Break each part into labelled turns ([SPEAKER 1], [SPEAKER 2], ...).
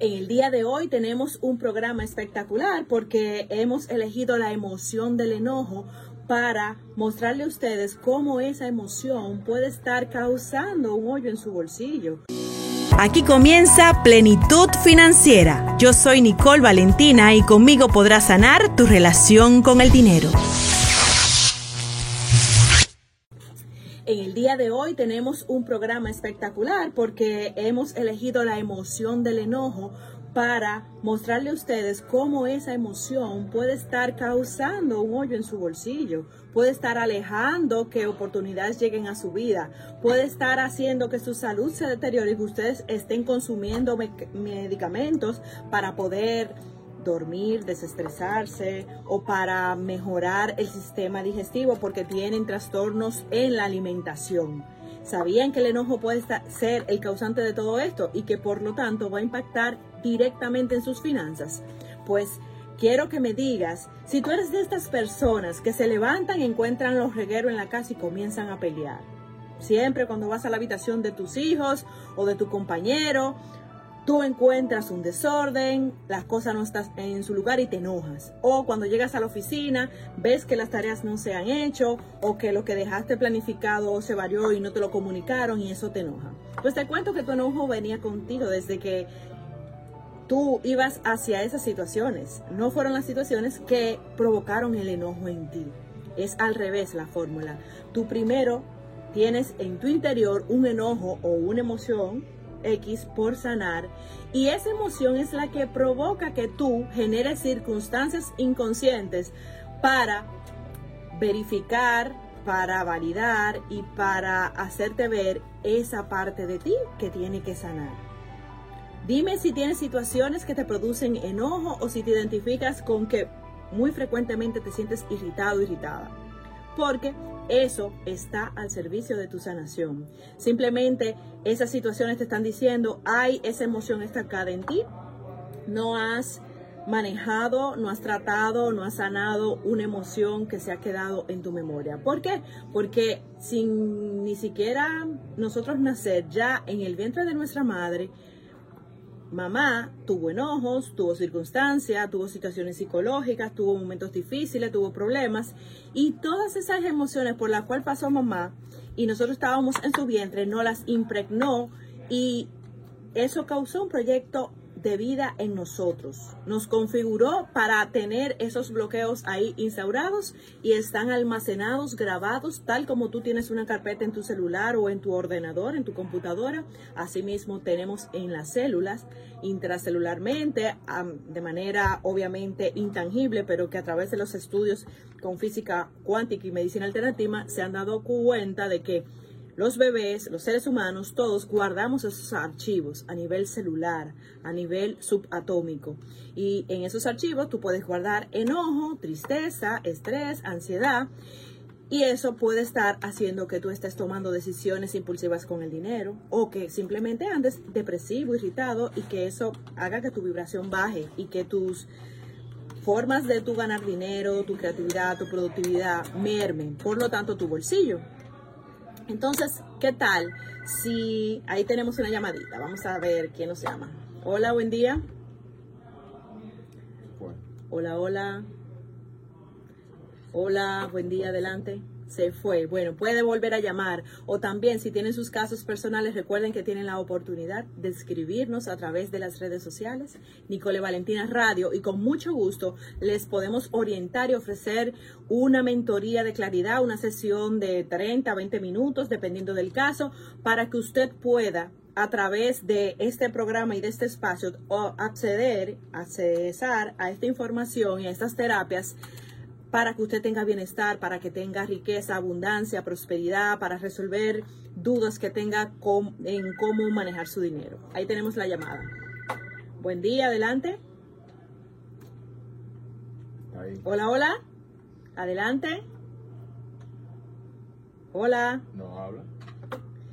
[SPEAKER 1] En el día de hoy tenemos un programa espectacular porque hemos elegido la emoción del enojo para mostrarle a ustedes cómo esa emoción puede estar causando un hoyo en su bolsillo.
[SPEAKER 2] Aquí comienza Plenitud Financiera. Yo soy Nicole Valentina y conmigo podrás sanar tu relación con el dinero.
[SPEAKER 1] Día de hoy tenemos un programa espectacular porque hemos elegido la emoción del enojo para mostrarle a ustedes cómo esa emoción puede estar causando un hoyo en su bolsillo, puede estar alejando que oportunidades lleguen a su vida, puede estar haciendo que su salud se deteriore y que ustedes estén consumiendo medicamentos para poder dormir, desestresarse o para mejorar el sistema digestivo porque tienen trastornos en la alimentación. ¿Sabían que el enojo puede ser el causante de todo esto y que por lo tanto va a impactar directamente en sus finanzas? Pues quiero que me digas, si tú eres de estas personas que se levantan encuentran los regueros en la casa y comienzan a pelear, siempre cuando vas a la habitación de tus hijos o de tu compañero, tú encuentras un desorden, las cosas no están en su lugar y te enojas. O cuando llegas a la oficina, ves que las tareas no se han hecho o que lo que dejaste planificado se varió y no te lo comunicaron y eso te enoja. Pues te cuento que tu enojo venía contigo desde que tú ibas hacia esas situaciones. No fueron las situaciones que provocaron el enojo en ti. Es al revés la fórmula. Tú primero tienes en tu interior un enojo o una emoción X por sanar y esa emoción es la que provoca que tú generes circunstancias inconscientes para verificar, para validar y para hacerte ver esa parte de ti que tiene que sanar. Dime si tienes situaciones que te producen enojo o si te identificas con que muy frecuentemente te sientes irritado, irritada. Porque eso está al servicio de tu sanación. Simplemente esas situaciones te están diciendo, hay esa emoción estancada en ti, no has manejado, no has tratado, no has sanado una emoción que se ha quedado en tu memoria. ¿Por qué? Porque sin ni siquiera nosotros nacer ya en el vientre de nuestra madre, mamá tuvo enojos, tuvo circunstancias, tuvo situaciones psicológicas, tuvo momentos difíciles, tuvo problemas y todas esas emociones por las cuales pasó mamá y nosotros estábamos en su vientre, no las impregnó y eso causó un proyecto de vida en nosotros. Nos configuró para tener esos bloqueos ahí instaurados y están almacenados, grabados, tal como tú tienes una carpeta en tu celular o en tu ordenador, en tu computadora. Asimismo, tenemos en las células intracelularmente, de manera obviamente intangible, pero que a través de los estudios con física cuántica y medicina alternativa se han dado cuenta de que los bebés, los seres humanos, todos guardamos esos archivos a nivel celular, a nivel subatómico. Y en esos archivos tú puedes guardar enojo, tristeza, estrés, ansiedad. Y eso puede estar haciendo que tú estés tomando decisiones impulsivas con el dinero o que simplemente andes depresivo, irritado y que eso haga que tu vibración baje y que tus formas de tu ganar dinero, tu creatividad, tu productividad mermen. Por lo tanto, tu bolsillo. Entonces, ¿qué tal? Si ahí tenemos una llamadita, vamos a ver quién nos llama. Hola, buen día. Hola, hola. Hola, buen día, adelante se fue. Bueno, puede volver a llamar o también si tienen sus casos personales, recuerden que tienen la oportunidad de escribirnos a través de las redes sociales, Nicole Valentina Radio, y con mucho gusto les podemos orientar y ofrecer una mentoría de claridad, una sesión de 30 a 20 minutos, dependiendo del caso, para que usted pueda a través de este programa y de este espacio acceder, accesar a esta información y a estas terapias para que usted tenga bienestar, para que tenga riqueza, abundancia, prosperidad, para resolver dudas que tenga en cómo manejar su dinero. Ahí tenemos la llamada. Buen día, adelante. Hola, hola. Adelante. Hola.
[SPEAKER 3] No habla.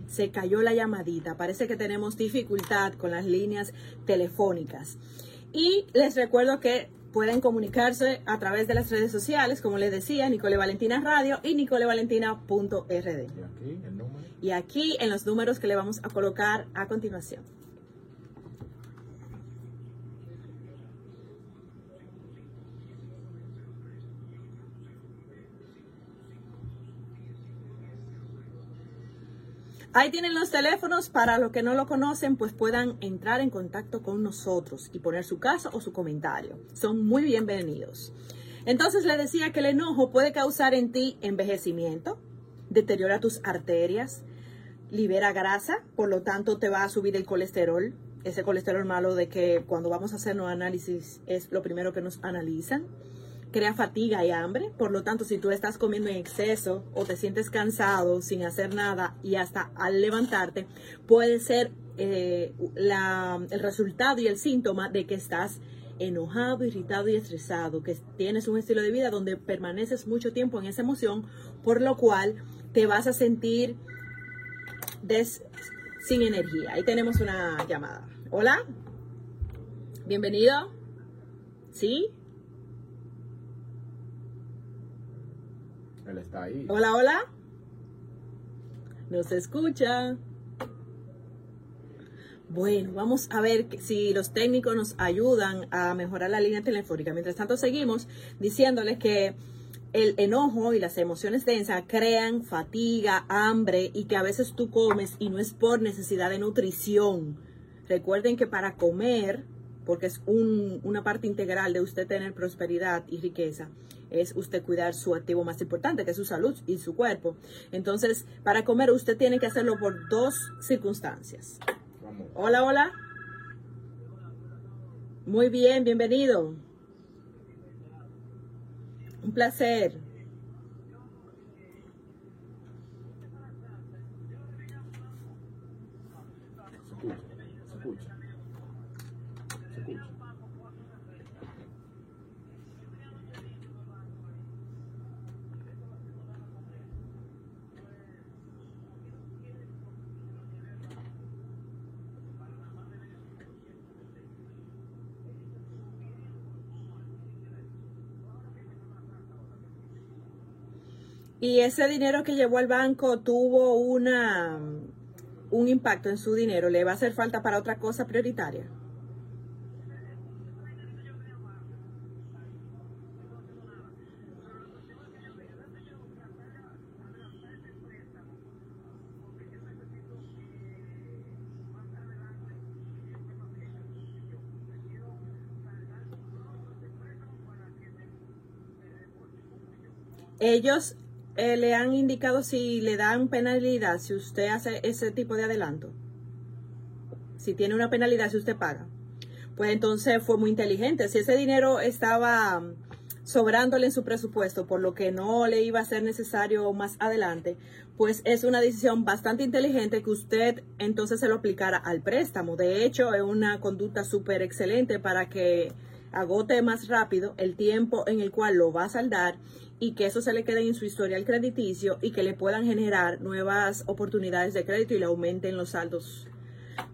[SPEAKER 1] Se cayó la llamadita. Parece que tenemos dificultad con las líneas telefónicas. Y les recuerdo que pueden comunicarse a través de las redes sociales, como les decía, Nicole Valentina Radio y nicolevalentina.rd. Y aquí en los números que le vamos a colocar a continuación. Ahí tienen los teléfonos para los que no lo conocen, pues puedan entrar en contacto con nosotros y poner su caso o su comentario. Son muy bienvenidos. Entonces le decía que el enojo puede causar en ti envejecimiento, deteriora tus arterias, libera grasa, por lo tanto te va a subir el colesterol, ese colesterol malo de que cuando vamos a hacer un análisis es lo primero que nos analizan crea fatiga y hambre. Por lo tanto, si tú estás comiendo en exceso o te sientes cansado sin hacer nada y hasta al levantarte, puede ser eh, el resultado y el síntoma de que estás enojado, irritado y estresado, que tienes un estilo de vida donde permaneces mucho tiempo en esa emoción, por lo cual te vas a sentir sin energía. Ahí tenemos una llamada. Hola. Bienvenido. ¿Sí?
[SPEAKER 3] Está ahí.
[SPEAKER 1] Hola, hola. Nos escucha. Bueno, vamos a ver si los técnicos nos ayudan a mejorar la línea telefónica. Mientras tanto, seguimos diciéndoles que el enojo y las emociones densas crean fatiga, hambre y que a veces tú comes y no es por necesidad de nutrición. Recuerden que para comer, porque es una parte integral de usted tener prosperidad y riqueza, es usted cuidar su activo más importante, que es su salud y su cuerpo. Entonces, para comer usted tiene que hacerlo por dos circunstancias. Hola, hola. Muy bien, bienvenido. Un placer. Y ese dinero que llevó al banco tuvo una, un impacto en su dinero. ¿Le va a hacer falta para otra cosa prioritaria? ellos eh, le han indicado si le dan penalidad si usted hace ese tipo de adelanto. Si tiene una penalidad si usted paga. Pues entonces fue muy inteligente. Si ese dinero estaba mm, sobrándole en su presupuesto, por lo que no le iba a ser necesario más adelante, pues es una decisión bastante inteligente que usted entonces se lo aplicara al préstamo. De hecho, es una conducta súper excelente para que agote más rápido el tiempo en el cual lo va a saldar y que eso se le quede en su historial crediticio y que le puedan generar nuevas oportunidades de crédito y le aumenten los saldos.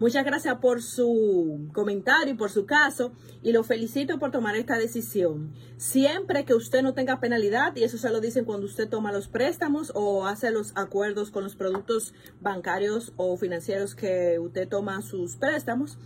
[SPEAKER 1] Muchas gracias por su comentario y por su caso y lo felicito por tomar esta decisión. Siempre que usted no tenga penalidad, y eso se lo dicen cuando usted toma los préstamos o hace los acuerdos con los productos bancarios o financieros que usted toma sus préstamos,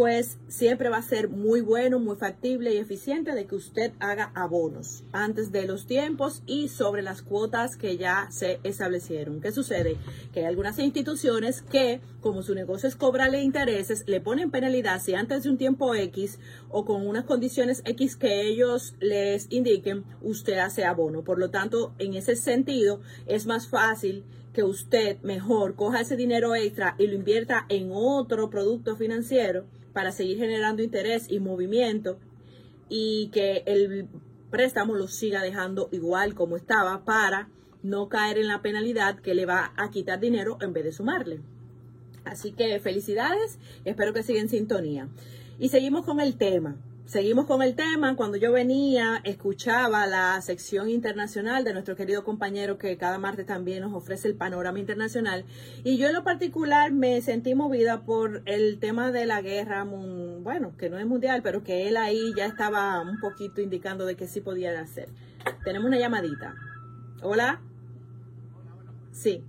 [SPEAKER 1] pues siempre va a ser muy bueno, muy factible y eficiente de que usted haga abonos antes de los tiempos y sobre las cuotas que ya se establecieron. ¿Qué sucede? Que hay algunas instituciones que, como su negocio es cobrarle intereses, le ponen penalidad si antes de un tiempo X o con unas condiciones X que ellos les indiquen, usted hace abono. Por lo tanto, en ese sentido, es más fácil que usted mejor coja ese dinero extra y lo invierta en otro producto financiero para seguir generando interés y movimiento y que el préstamo lo siga dejando igual como estaba para no caer en la penalidad que le va a quitar dinero en vez de sumarle. Así que felicidades, espero que siga en sintonía. Y seguimos con el tema. Seguimos con el tema. Cuando yo venía, escuchaba la sección internacional de nuestro querido compañero que cada martes también nos ofrece el panorama internacional. Y yo en lo particular me sentí movida por el tema de la guerra, bueno, que no es mundial, pero que él ahí ya estaba un poquito indicando de que sí podía hacer. Tenemos una llamadita. Hola. Sí.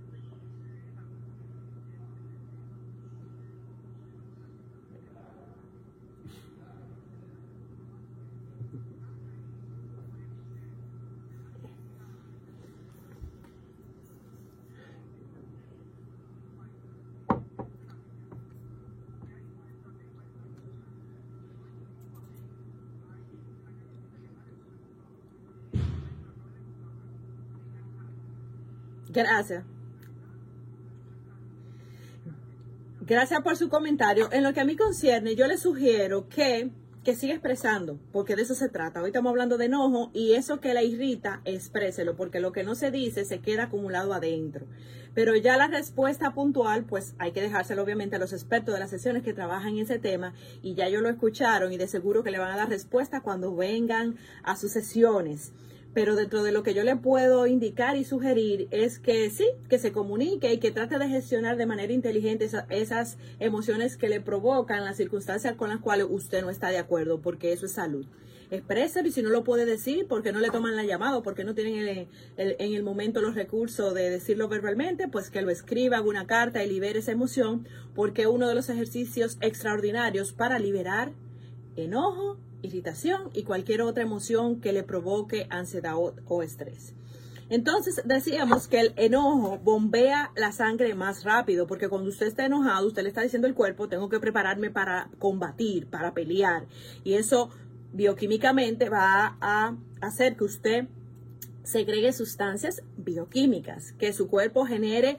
[SPEAKER 1] Gracias. Gracias por su comentario. En lo que a mí concierne, yo le sugiero que, que siga expresando, porque de eso se trata. Hoy estamos hablando de enojo y eso que la irrita, expréselo, porque lo que no se dice se queda acumulado adentro. Pero ya la respuesta puntual, pues hay que dejárselo obviamente a los expertos de las sesiones que trabajan en ese tema y ya ellos lo escucharon y de seguro que le van a dar respuesta cuando vengan a sus sesiones pero dentro de lo que yo le puedo indicar y sugerir es que sí, que se comunique y que trate de gestionar de manera inteligente esas, emociones que le provocan las circunstancias con las cuales usted no está de acuerdo, porque eso es salud. Expréselo y si no lo puede decir, porque no le toman la llamada, porque no tienen en el momento los recursos de decirlo verbalmente, pues que lo escriba, haga una carta y libere esa emoción, porque uno de los ejercicios extraordinarios para liberar enojo, irritación y cualquier otra emoción que le provoque ansiedad o, estrés. Entonces decíamos que el enojo bombea la sangre más rápido, porque cuando usted está enojado, usted le está diciendo al cuerpo, tengo que prepararme para combatir, para pelear. Y eso bioquímicamente va a hacer que usted segregue sustancias bioquímicas, que su cuerpo genere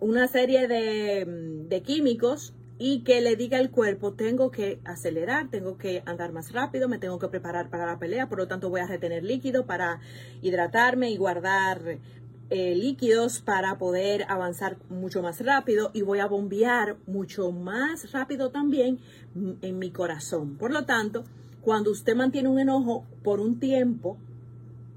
[SPEAKER 1] una serie de, de químicos y que le diga al cuerpo, tengo que acelerar, tengo que andar más rápido, me tengo que preparar para la pelea, por lo tanto voy a retener líquido para hidratarme y guardar eh, líquidos para poder avanzar mucho más rápido y voy a bombear mucho más rápido también en mi corazón. Por lo tanto, cuando usted mantiene un enojo por un tiempo,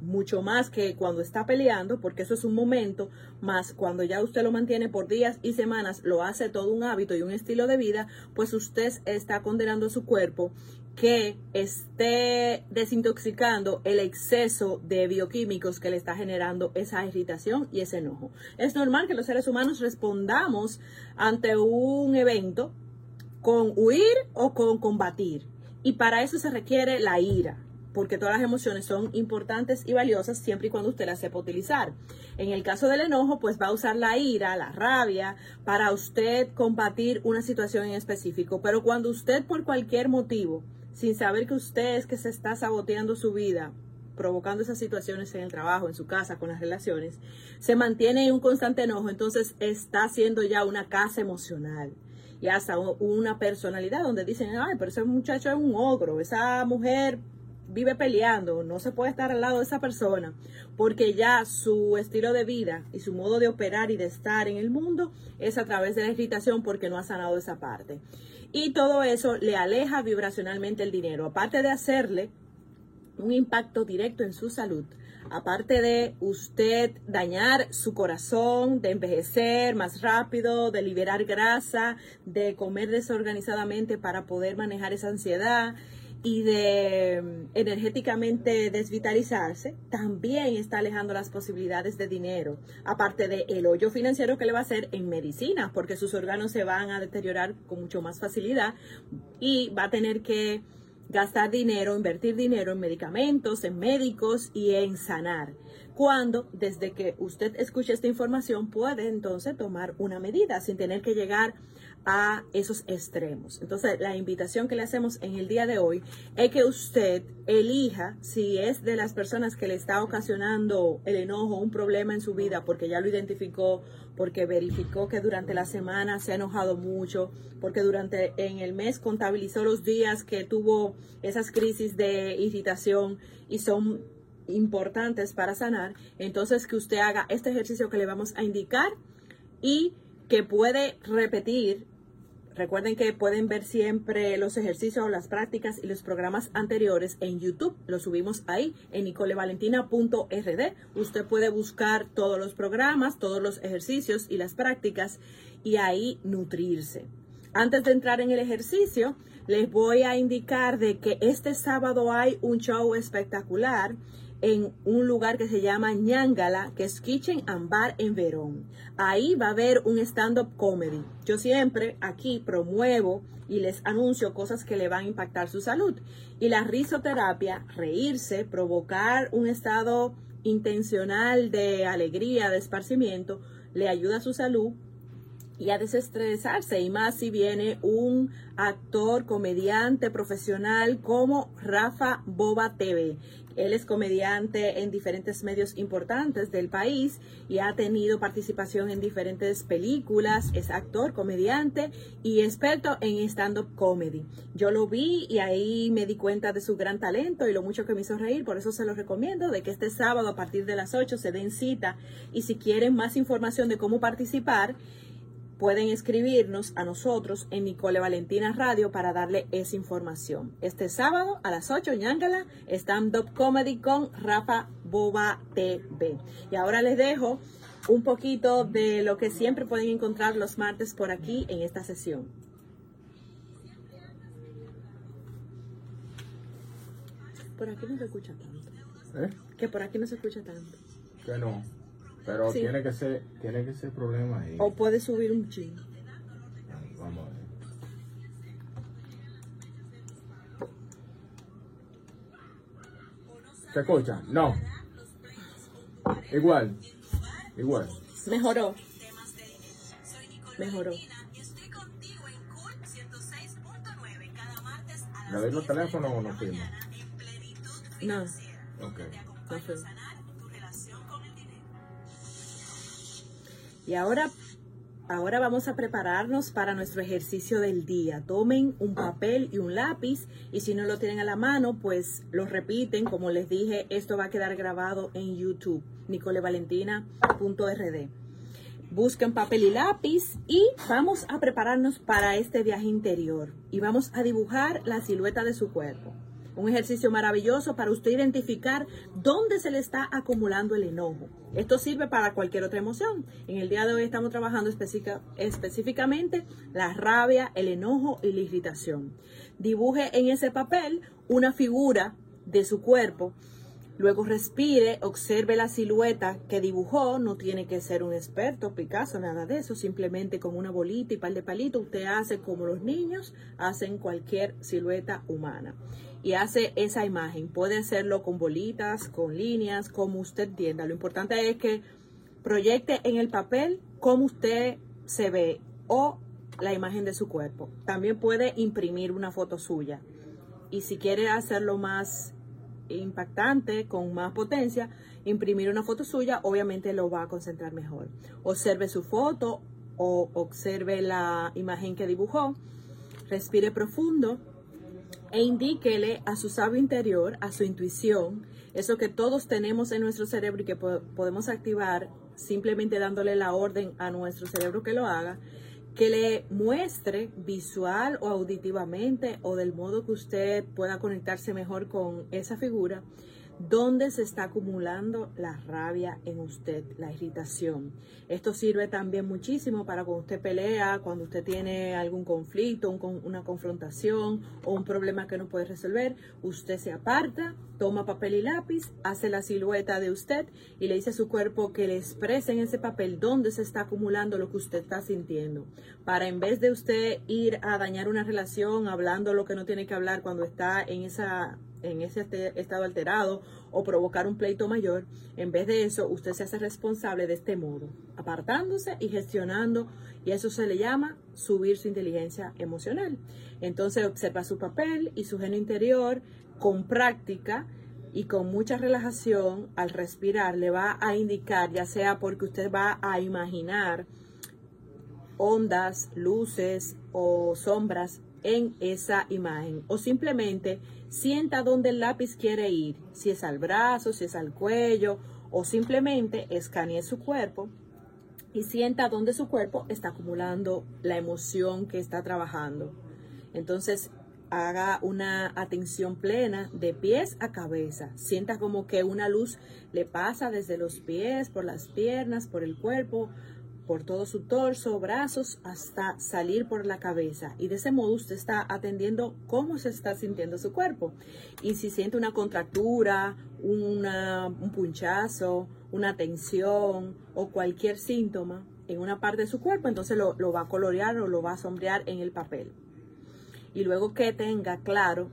[SPEAKER 1] mucho más que cuando está peleando, porque eso es un momento, más cuando ya usted lo mantiene por días y semanas, lo hace todo un hábito y un estilo de vida, pues usted está condenando a su cuerpo que esté desintoxicando el exceso de bioquímicos que le está generando esa irritación y ese enojo. Es normal que los seres humanos respondamos ante un evento con huir o con combatir. Y para eso se requiere la ira, porque todas las emociones son importantes y valiosas siempre y cuando usted las sepa utilizar. En el caso del enojo, pues va a usar la ira, la rabia, para usted combatir una situación en específico. Pero cuando usted por cualquier motivo, sin saber que usted es que se está saboteando su vida, provocando esas situaciones en el trabajo, en su casa, con las relaciones, se mantiene en un constante enojo, entonces está haciendo ya una casa emocional y hasta una personalidad donde dicen, ay, pero ese muchacho es un ogro, esa mujer vive peleando, no se puede estar al lado de esa persona, porque ya su estilo de vida y su modo de operar y de estar en el mundo es a través de la irritación porque no ha sanado esa parte. Y todo eso le aleja vibracionalmente el dinero, aparte de hacerle un impacto directo en su salud, aparte de usted dañar su corazón, de envejecer más rápido, de liberar grasa, de comer desorganizadamente para poder manejar esa ansiedad y de mm, energéticamente desvitalizarse, también está alejando las posibilidades de dinero, aparte del el hoyo financiero que le va a hacer en medicina, porque sus órganos se van a deteriorar con mucho más facilidad y va a tener que gastar dinero, invertir dinero en medicamentos, en médicos y en sanar. Cuando desde que usted escuche esta información puede entonces tomar una medida sin tener que llegar a esos extremos. Entonces, la invitación que le hacemos en el día de hoy es que usted elija si es de las personas que le está ocasionando el enojo, un problema en su vida, porque ya lo identificó, porque verificó que durante la semana se ha enojado mucho, porque durante en el mes contabilizó los días que tuvo esas crisis de irritación y son importantes para sanar. Entonces, que usted haga este ejercicio que le vamos a indicar y que puede repetir. Recuerden que pueden ver siempre los ejercicios, las prácticas y los programas anteriores en YouTube. Los subimos ahí en nicolevalentina.rd. Usted puede buscar todos los programas, todos los ejercicios y las prácticas y ahí nutrirse. Antes de entrar en el ejercicio, les voy a indicar de que este sábado hay un show espectacular en un lugar que se llama Ñangala, que es Kitchen and Bar en Verón. Ahí va a haber un stand-up comedy. Yo siempre aquí promuevo y les anuncio cosas que le van a impactar su salud. Y la risoterapia, reírse, provocar un estado intencional de alegría, de esparcimiento, le ayuda a su salud y a desestresarse y más si viene un actor, comediante, profesional como Rafa Boba TV. Él es comediante en diferentes medios importantes del país y ha tenido participación en diferentes películas, es actor, comediante y experto en stand-up comedy. Yo lo vi y ahí me di cuenta de su gran talento y lo mucho que me hizo reír, por eso se lo recomiendo de que este sábado a partir de las 8 se den cita y si quieren más información de cómo participar, pueden escribirnos a nosotros en Nicole Valentina Radio para darle esa información. Este sábado a las 8, Ñangala, stand-up comedy con Rafa Boba TV. Y ahora les dejo un poquito de lo que siempre pueden encontrar los martes por aquí en esta sesión. Por aquí no se escucha tanto.
[SPEAKER 3] ¿Eh?
[SPEAKER 1] Que por aquí no se escucha tanto.
[SPEAKER 3] Que no. Pero
[SPEAKER 1] Sí.
[SPEAKER 3] tiene que ser, tiene que ser problema ahí.
[SPEAKER 1] O puede subir un chin.
[SPEAKER 3] Vamos a ver. ¿Se escucha? No. Igual. Igual.
[SPEAKER 1] Mejoró. Mejoró.
[SPEAKER 3] ¿Le doy los teléfonos o no firma?
[SPEAKER 1] No,
[SPEAKER 3] Ok.
[SPEAKER 1] no. Y ahora, ahora vamos a prepararnos para nuestro ejercicio del día. Tomen un papel y un lápiz y si no lo tienen a la mano, pues lo repiten. Como les dije, esto va a quedar grabado en YouTube, nicolevalentina.rd. Busquen papel y lápiz y vamos a prepararnos para este viaje interior y vamos a dibujar la silueta de su cuerpo. Un ejercicio maravilloso para usted identificar dónde se le está acumulando el enojo. Esto sirve para cualquier otra emoción. En el día de hoy estamos trabajando específica- específicamente la rabia, el enojo y la irritación. Dibuje en ese papel una figura de su cuerpo Luego respire, observe la silueta que dibujó, no tiene que ser un experto, Picasso, nada de eso, simplemente con una bolita y par de palitos, usted hace como los niños hacen cualquier silueta humana. Y hace esa imagen, puede hacerlo con bolitas, con líneas, como usted entienda. Lo importante es que proyecte en el papel cómo usted se ve o la imagen de su cuerpo. También puede imprimir una foto suya. Y si quiere hacerlo más impactante, con más potencia, imprimir una foto suya, obviamente lo va a concentrar mejor. Observe su foto o observe la imagen que dibujó, respire profundo e indíquele a su sabio interior, a su intuición, eso que todos tenemos en nuestro cerebro y que po- podemos activar simplemente dándole la orden a nuestro cerebro que lo haga, que le muestre visual o auditivamente o del modo que usted pueda conectarse mejor con esa figura, dónde se está acumulando la rabia en usted, la irritación. Esto sirve también muchísimo para cuando usted pelea, cuando usted tiene algún conflicto, un una confrontación o un problema que no puede resolver, usted se aparta, toma papel y lápiz, hace la silueta de usted y le dice a su cuerpo que le exprese en ese papel dónde se está acumulando lo que usted está sintiendo. Para en vez de usted ir a dañar una relación hablando lo que no tiene que hablar cuando está en esa en ese estado alterado o provocar un pleito mayor, en vez de eso, usted se hace responsable de este modo, apartándose y gestionando, y eso se le llama subir su inteligencia emocional. Entonces observa su papel y su genio interior con práctica y con mucha relajación al respirar le va a indicar, ya sea porque usted va a imaginar ondas, luces o sombras en esa imagen o simplemente sienta dónde el lápiz quiere ir, si es al brazo, si es al cuello o simplemente escanee su cuerpo y sienta dónde su cuerpo está acumulando la emoción que está trabajando. Entonces haga una atención plena de pies a cabeza. Sienta como que una luz le pasa desde los pies, por las piernas, por el cuerpo, por todo su torso, brazos, hasta salir por la cabeza. Y de ese modo usted está atendiendo cómo se está sintiendo su cuerpo. Y si siente una contractura, una- un punchazo, una tensión o cualquier síntoma en una parte de su cuerpo, entonces lo, lo va a colorear o lo va a sombrear en el papel. Y luego que tenga claro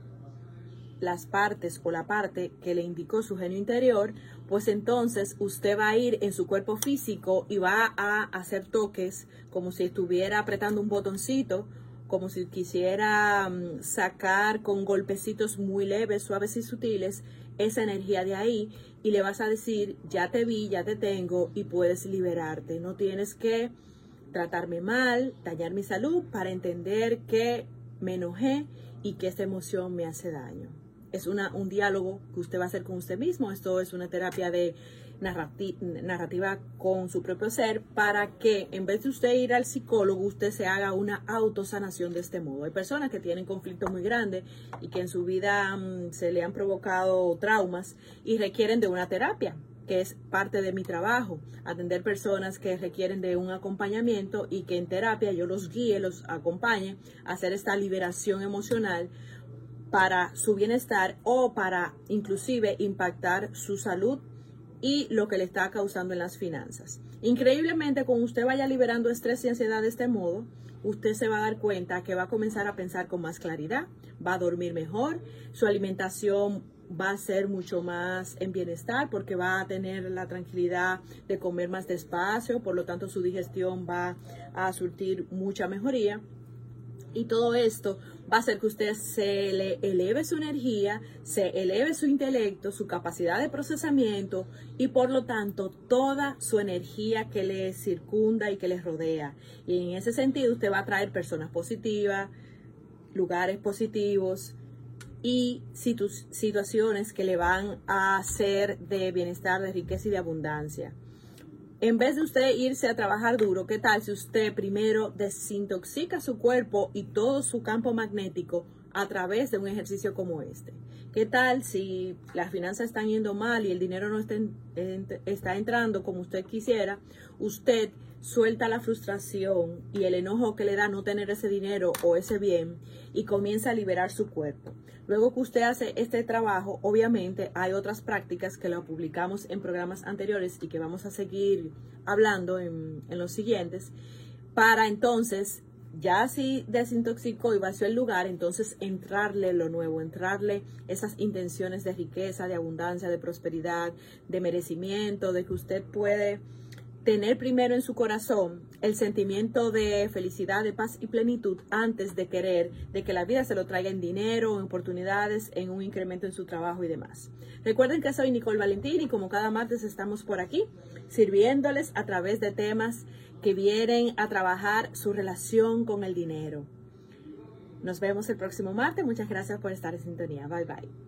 [SPEAKER 1] las partes o la parte que le indicó su genio interior, pues entonces usted va a ir en su cuerpo físico y va a hacer toques como si estuviera apretando un botoncito, como si quisiera mm, sacar con golpecitos muy leves, suaves y sutiles esa energía de ahí y le vas a decir, ya te vi, ya te tengo y puedes liberarte. No tienes que tratarme mal, dañar mi salud para entender que me enojé y que esta emoción me hace daño. Es una, un diálogo que usted va a hacer con usted mismo. Esto es una terapia de narrativa con su propio ser para que en vez de usted ir al psicólogo, usted se haga una autosanación de este modo. Hay personas que tienen conflictos muy grandes y que en su vida mm, se le han provocado traumas y requieren de una terapia que es parte de mi trabajo, atender personas que requieren de un acompañamiento y que en terapia yo los guíe, los acompañe a hacer esta liberación emocional para su bienestar o para inclusive impactar su salud y lo que le está causando en las finanzas. Increíblemente, cuando usted vaya liberando estrés y ansiedad de este modo, usted se va a dar cuenta que va a comenzar a pensar con más claridad, va a dormir mejor, su alimentación va a ser mucho más en bienestar porque va a tener la tranquilidad de comer más despacio, por lo tanto su digestión va a surtir mucha mejoría. Y todo esto va a hacer que usted se le eleve su energía, se eleve su intelecto, su capacidad de procesamiento y por lo tanto toda su energía que le circunda y que le rodea. Y en ese sentido usted va a traer personas positivas, lugares positivos, y situaciones que le van a hacer de bienestar, de riqueza y de abundancia. En vez de usted irse a trabajar duro, ¿qué tal si usted primero desintoxica su cuerpo y todo su campo magnético a través de un ejercicio como este? ¿Qué tal si las finanzas están yendo mal y el dinero no está, está entrando como usted quisiera? Usted suelta la frustración y el enojo que le da no tener ese dinero o ese bien y comienza a liberar su cuerpo. Luego que usted hace este trabajo, obviamente hay otras prácticas que lo publicamos en programas anteriores y que vamos a seguir hablando en, en los siguientes, para entonces ya si desintoxicó y vació el lugar, entonces entrarle lo nuevo, entrarle esas intenciones de riqueza, de abundancia, de prosperidad, de merecimiento, de que usted puede tener primero en su corazón el sentimiento de felicidad, de paz y plenitud antes de querer de que la vida se lo traiga en dinero, en oportunidades, en un incremento en su trabajo y demás. Recuerden que soy Nicole Valentín y como cada martes estamos por aquí sirviéndoles a través de temas que vienen a trabajar su relación con el dinero. Nos vemos el próximo martes. Muchas gracias por estar en sintonía. Bye bye.